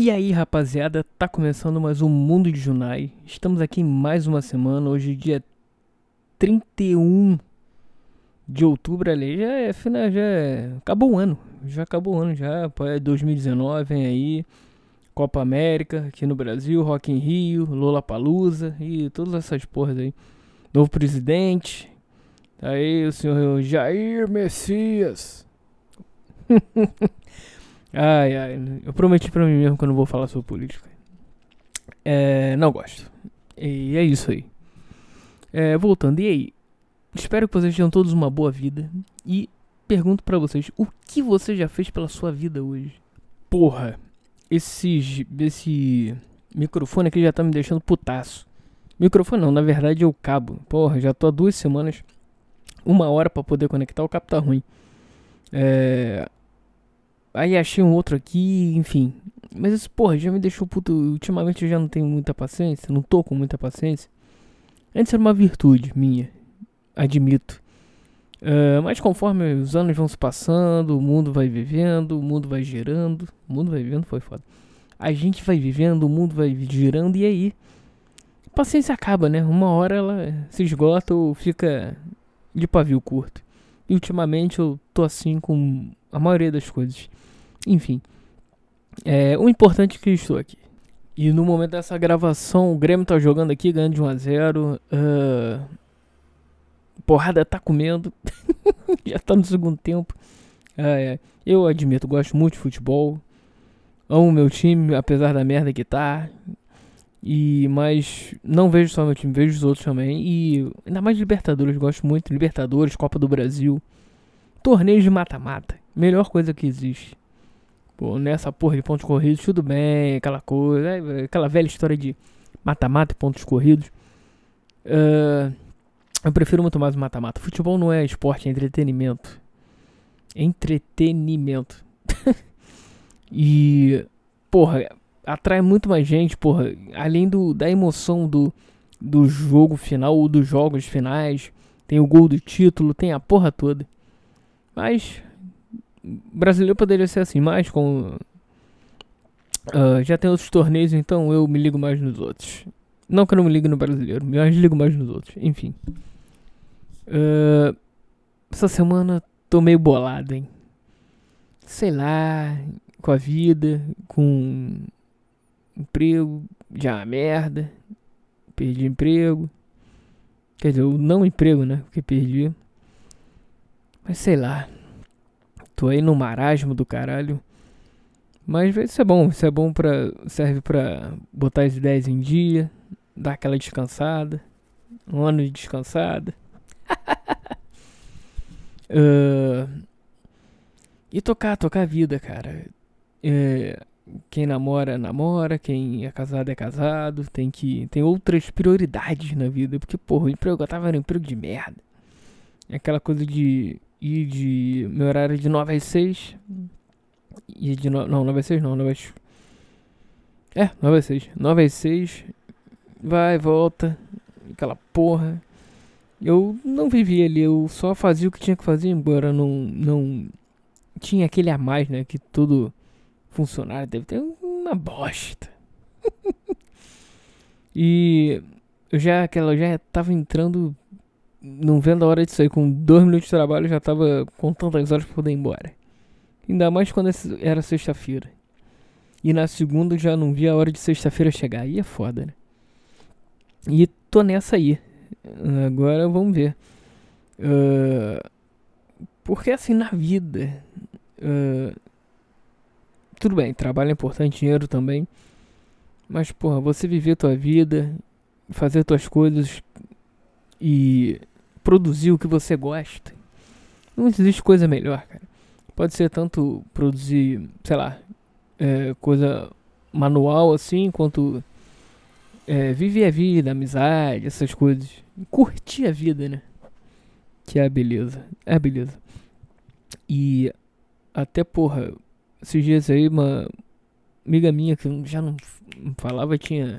E aí, rapaziada, tá começando mais um Mundo de Junai. Estamos aqui em mais uma semana, hoje dia 31 de outubro ali, já é final, já é, acabou o ano, já acabou o ano já, é 2019, vem aí, Copa América aqui no Brasil, Rock in Rio, Lola Palusa e todas essas porras aí. Novo presidente, aí o senhor Jair Messias. ai, ai, eu prometi pra mim mesmo que eu não vou falar sobre política. É, não gosto. E é isso aí. É, voltando, e aí? Espero que vocês tenham todos uma boa vida. E pergunto pra vocês, o que você já fez pela sua vida hoje? Porra, esse, esse microfone aqui já tá me deixando putaço. Microfone não, na verdade é o cabo. Porra, já tô há duas semanas, uma hora pra poder conectar, o cabo tá ruim. É... Aí achei um outro aqui, enfim. Mas esse porra já me deixou puto. Ultimamente eu já não tenho muita paciência, não tô com muita paciência. Antes era uma virtude minha, admito. Uh, mas conforme os anos vão se passando, o mundo vai vivendo, o mundo vai girando. O mundo vai vivendo foi foda. A gente vai vivendo, o mundo vai girando, e aí? A paciência acaba, né? Uma hora ela se esgota ou fica de pavio curto. E ultimamente eu tô assim com a maioria das coisas. Enfim. É, o importante é que estou aqui. E no momento dessa gravação, o Grêmio tá jogando aqui, ganhando de 1 a 0 uh, Porrada tá comendo. Já tá no segundo tempo. É, eu admito, gosto muito de futebol. Amo meu time, apesar da merda que tá. E mas não vejo só meu time, vejo os outros também. E ainda mais Libertadores, gosto muito. Libertadores, Copa do Brasil. Torneios de mata-mata. Melhor coisa que existe. Pô, nessa porra de pontos corridos, tudo bem, aquela coisa, é, aquela velha história de mata-mata e pontos corridos. Uh, eu prefiro muito mais o mata-mata. Futebol não é esporte, é entretenimento. Entretenimento. e, porra, atrai muito mais gente, porra. Além do, da emoção do, do jogo final ou dos jogos finais. Tem o gol do título, tem a porra toda. Mas brasileiro poderia ser assim, mas com. Uh, já tem outros torneios, então eu me ligo mais nos outros. Não que eu não me ligue no brasileiro, mas ligo mais nos outros. Enfim. Uh, essa semana tô meio bolado, hein? Sei lá, com a vida, com emprego, já uma merda. Perdi emprego. Quer dizer, o não emprego, né? Porque perdi. Mas sei lá. Tô aí no marasmo do caralho. Mas isso é bom, isso é bom pra. serve pra botar as ideias em dia, dar aquela descansada. Um ano de descansada. uh, e tocar, tocar a vida, cara. É, quem namora, namora. Quem é casado, é casado. Tem que. Tem outras prioridades na vida. Porque, porra, o emprego eu tava no emprego de merda. É aquela coisa de e de. Meu horário é de 9 às 6. E de. No, não, 9 às 6 não, 9 às. É, 9 às 6. 9 às 6. Vai, volta. Aquela porra. Eu não vivia ali, eu só fazia o que tinha que fazer, embora não. não tinha aquele a mais, né? Que todo funcionário deve ter uma bosta. e eu já aquela já tava entrando não vendo a hora de sair. Com dois minutos de trabalho já tava contando as horas pra poder ir embora. Ainda mais quando era sexta-feira. E na segunda já não via a hora de sexta-feira chegar. Aí é foda, né? E tô nessa aí. Agora vamos ver. Uh, porque assim, na vida. Uh, tudo bem, trabalho é importante, dinheiro também. Mas, porra, você viver tua vida, fazer tuas coisas e produzir o que você gosta. Não existe coisa melhor, cara. Pode ser tanto produzir, sei lá, é, coisa manual assim, quanto é, viver a vida, amizade, essas coisas. Curtir a vida, né? Que é a beleza. É a beleza. E até, porra, esses dias aí, uma amiga minha que já não falava, tinha,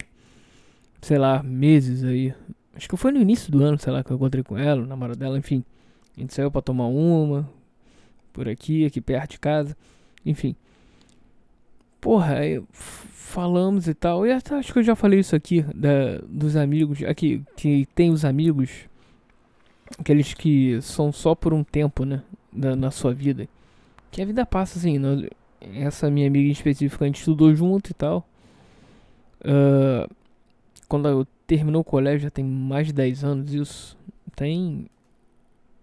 sei lá, meses aí, Acho que foi no início do ano, sei lá, que eu encontrei com ela, o namorado dela, enfim. A gente saiu pra tomar uma, por aqui, aqui perto de casa. Enfim. porra, aí falamos e tal. E acho que eu já falei isso aqui da, dos amigos. Aqui, que tem os amigos. Aqueles que são só por um tempo, né? Da, na sua vida. Que a vida passa assim. Nós, essa minha amiga em específico, a gente estudou junto e tal. Uh, quando eu terminou o colégio, já tem mais de 10 anos isso. Tem.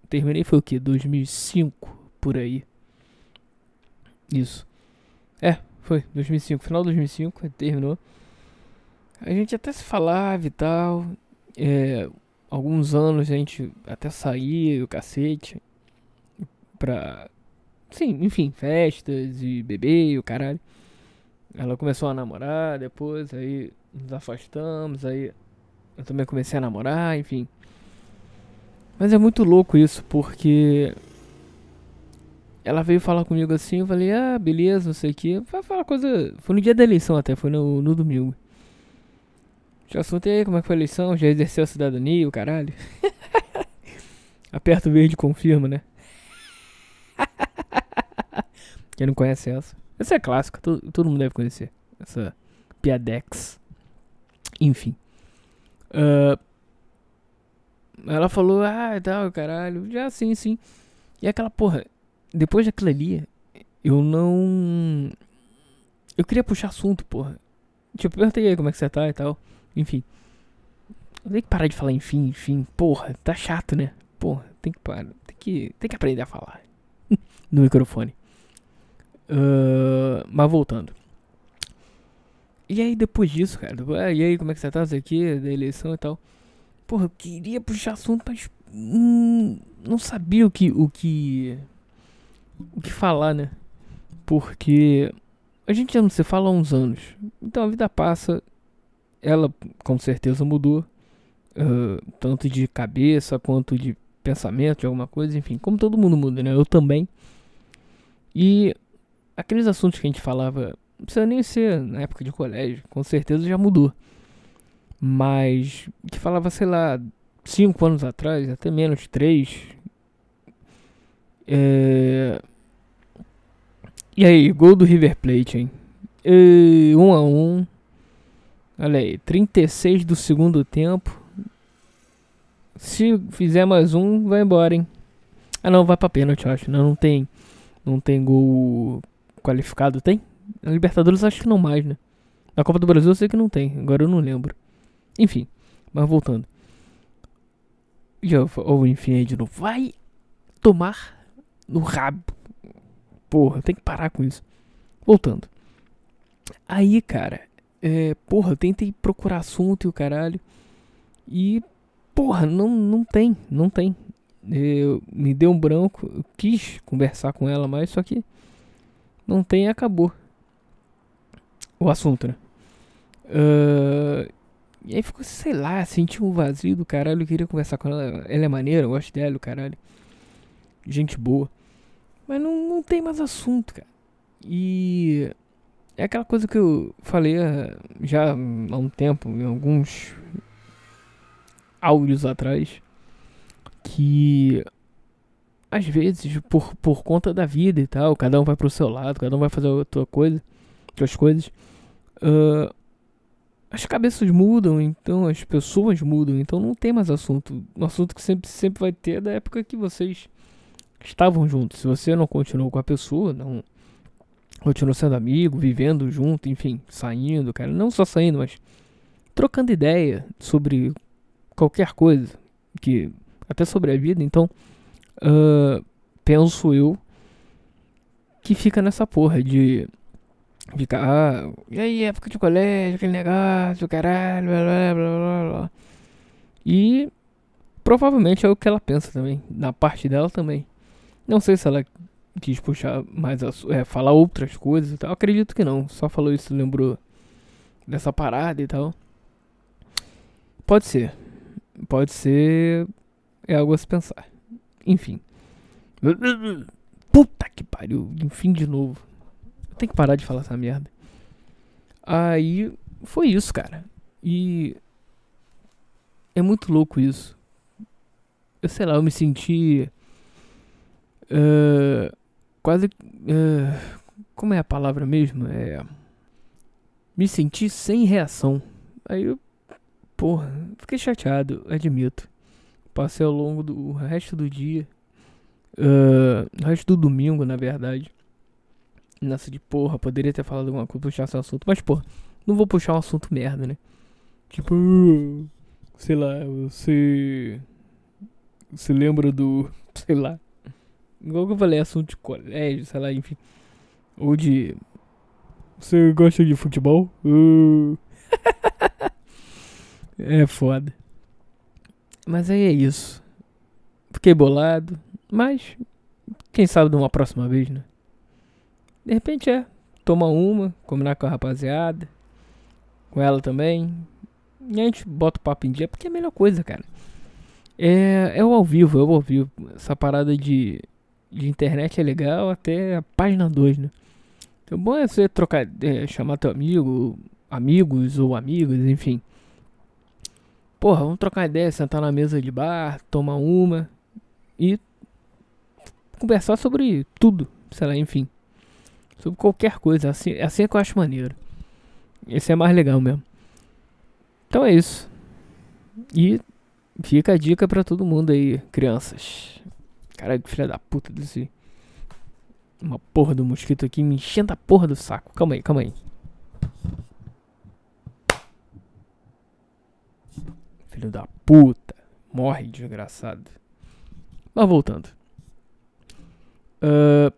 Terminei foi o que? 2005 por aí. Isso. É, foi 2005, final de 2005, terminou. A gente até se falava e tal. É, alguns anos a gente até saía, o cacete. Pra. Sim, enfim, festas e beber e o caralho. Ela começou a namorar depois, aí nos afastamos, aí eu também comecei a namorar, enfim. Mas é muito louco isso, porque ela veio falar comigo assim, eu falei, ah, beleza, não sei o que. Foi falar coisa. Foi no dia da eleição até, foi no, no domingo. Já assunto aí, como é que foi a eleição? Já exerceu a cidadania, o caralho? Aperta o verde confirma, né? Quem não conhece essa? Essa é clássica, todo, todo mundo deve conhecer. Essa piadex. Enfim. Uh, ela falou, ah, tal, caralho. Já sim, sim. E aquela porra, depois daquilo ali, eu não. Eu queria puxar assunto, porra. Tipo, perguntei aí como é que você tá e tal. Enfim. Eu tenho que parar de falar enfim, enfim. Porra, tá chato, né? Porra, tem que parar. Tem que, tem que aprender a falar. no microfone. Uh, mas voltando. E aí depois disso, cara, ah, e aí como é que você tá, isso aqui, da eleição e tal. Porra, eu queria puxar assunto, mas hum, não sabia o que, o que, o que falar, né? Porque a gente já não se fala há uns anos, então a vida passa, ela com certeza mudou, uh, tanto de cabeça quanto de pensamento, de alguma coisa, enfim, como todo mundo muda, né? Eu também. E aqueles assuntos que a gente falava não precisa nem ser na época de colégio, com certeza já mudou. Mas que falava, sei lá, cinco anos atrás, até menos, três. É... E aí, gol do River Plate, hein? E, um a um. Olha aí, 36 do segundo tempo. Se fizer mais um, vai embora, hein? Ah não, vai pra pênalti, eu acho. Não, não tem. Não tem gol qualificado, tem? Na Libertadores acho que não mais, né? Na Copa do Brasil eu sei que não tem, agora eu não lembro. Enfim, mas voltando. Ou enfim aí de novo. Vai tomar no rabo. Porra, tem que parar com isso. Voltando. Aí, cara, é, porra, eu tentei procurar assunto e o caralho. E, porra, não, não tem, não tem. Eu, me deu um branco, eu quis conversar com ela mais, só que não tem e acabou o assunto, né? Uh, e aí ficou, sei lá, senti um vazio do caralho. Eu queria conversar com ela. Ela é maneira, eu gosto dela, o caralho. Gente boa. Mas não, não tem mais assunto, cara. E é aquela coisa que eu falei uh, já há um tempo, em alguns áudios atrás. Que às vezes, por, por conta da vida e tal, cada um vai pro seu lado, cada um vai fazer a sua coisa outras coisas. Uh, as cabeças mudam, então as pessoas mudam, então não tem mais assunto. O assunto que sempre, sempre vai ter é da época que vocês estavam juntos. Se você não continuou com a pessoa, não continuou sendo amigo, vivendo junto, enfim, saindo, cara, não só saindo, mas trocando ideia sobre qualquer coisa, que até sobre a vida, então uh, penso eu que fica nessa porra de Fica, ah, e aí, época de colégio, aquele negócio, caralho, blá blá blá blá. E provavelmente é o que ela pensa também, na parte dela também. Não sei se ela quis puxar mais, a, é, falar outras coisas e tal. Acredito que não, só falou isso, lembrou dessa parada e tal. Pode ser, pode ser, é algo a se pensar. Enfim. Puta que pariu, enfim de novo. Tem que parar de falar essa merda. Aí foi isso, cara. E é muito louco isso. Eu sei lá, eu me senti uh, quase uh, como é a palavra mesmo? É me senti sem reação. Aí eu, porra, fiquei chateado, admito. Passei ao longo do resto do dia, uh, resto do domingo, na verdade. Nessa de porra, poderia ter falado alguma coisa, puxar esse assunto. Mas, porra, não vou puxar um assunto merda, né? Tipo, sei lá, você. Você lembra do. Sei lá. Igual que eu falei, assunto de colégio, sei lá, enfim. Ou de. Você gosta de futebol? Uh. é foda. Mas aí é isso. Fiquei bolado. Mas. Quem sabe de uma próxima vez, né? De repente é. Tomar uma, combinar com a rapaziada. Com ela também. E a gente bota o papo em dia, porque é a melhor coisa, cara. É, é o ao vivo, é o ao vivo. Essa parada de, de internet é legal até a página 2, né? Então, bom é você trocar, é, chamar teu amigo, amigos ou amigas, enfim. Porra, vamos trocar ideia, sentar na mesa de bar, tomar uma e conversar sobre tudo, sei lá, enfim. Sobre qualquer coisa, assim, é assim que eu acho maneiro. Esse é mais legal mesmo. Então é isso. E fica a dica para todo mundo aí, crianças. Caralho, filha da puta desse. Uma porra do mosquito aqui me enchendo a porra do saco. Calma aí, calma aí. Filho da puta. Morre, desgraçado. Mas voltando. Uh,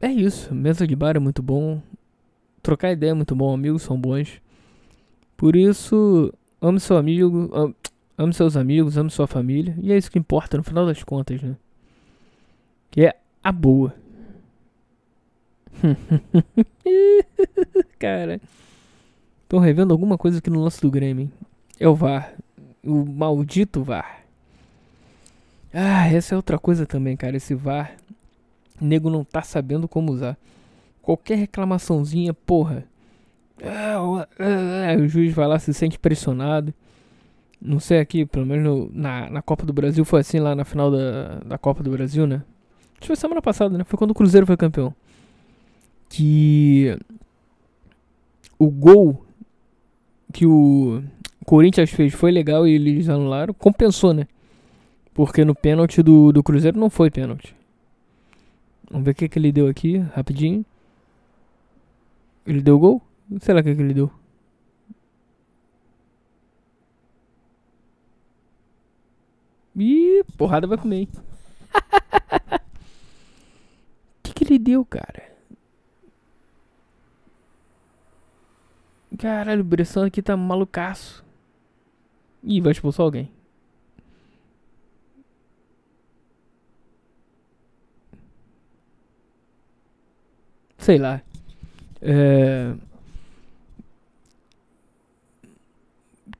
é isso. Mesa de bar é muito bom. Trocar ideia é muito bom. Amigos são bons. Por isso, ame seu amigo, ame seus amigos, ame sua família. E é isso que importa no final das contas, né? Que é a boa. Cara, tô revendo alguma coisa aqui no lance do Grêmio. Hein? É o VAR. O maldito VAR. Ah, essa é outra coisa também, cara. Esse VAR. Nego não tá sabendo como usar. Qualquer reclamaçãozinha, porra ah, ah, o juiz vai lá, se sente pressionado. Não sei aqui, pelo menos no, na, na Copa do Brasil foi assim lá na final da, da Copa do Brasil, né? Acho que foi semana passada, né? Foi quando o Cruzeiro foi campeão. Que o gol que o Corinthians fez foi legal e eles anularam, compensou, né? Porque no pênalti do, do Cruzeiro não foi pênalti. Vamos ver o que, que ele deu aqui, rapidinho. Ele deu gol? Sei lá o que, que ele deu. Ih, porrada vai comer, hein? O que, que ele deu, cara? Caralho, o Bressan aqui tá malucaço. Ih, vai expulsar alguém. Sei lá. É...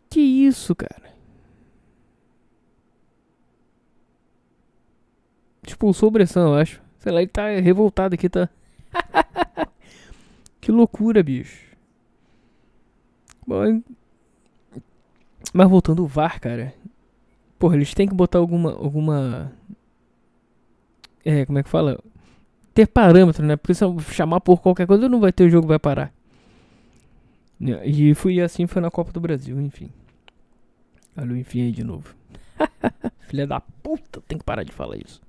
Que isso, cara? Expulsou o Bressan, eu acho. Sei lá, ele tá revoltado aqui, tá? que loucura, bicho. Bom, mas voltando ao VAR, cara. Porra, eles têm que botar alguma. alguma. É, como é que fala? Ter parâmetro, né? Porque se eu chamar por qualquer coisa, não vai ter o jogo, vai parar. E fui assim, foi na Copa do Brasil, enfim. Olha o enfim aí de novo. Filha da puta, tem que parar de falar isso.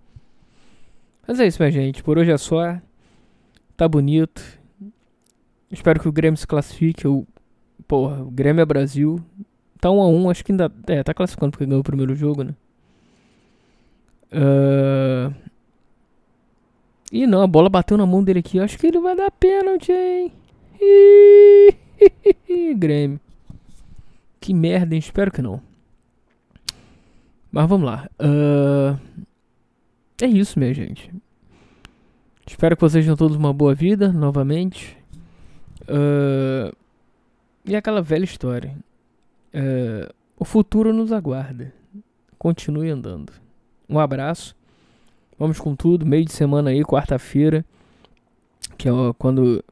Mas é isso, minha gente. Por hoje é só. Tá bonito. Espero que o Grêmio se classifique. Eu, porra, o Grêmio é Brasil. Tá 1 um a 1 um, acho que ainda. É, tá classificando porque ganhou o primeiro jogo, né? Uh... Ih, não, a bola bateu na mão dele aqui. Acho que ele vai dar pênalti, hein? Grêmio. Que merda, hein? Espero que não. Mas vamos lá. Uh, é isso, minha gente. Espero que vocês tenham todos uma boa vida, novamente. Uh, e aquela velha história. Uh, o futuro nos aguarda. Continue andando. Um abraço. Vamos com tudo. Meio de semana aí, quarta-feira. Que é quando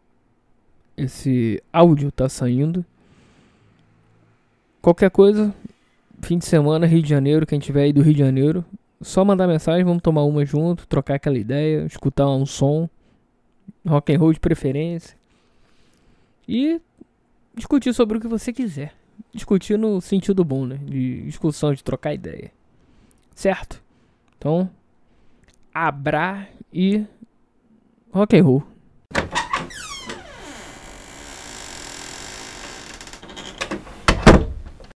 esse áudio tá saindo. Qualquer coisa, fim de semana, Rio de Janeiro, quem tiver aí do Rio de Janeiro, só mandar mensagem, vamos tomar uma junto, trocar aquela ideia, escutar um som, rock and roll de preferência. E discutir sobre o que você quiser. Discutir no sentido bom, né? De discussão, de trocar ideia. Certo? Então, abra e rock and roll.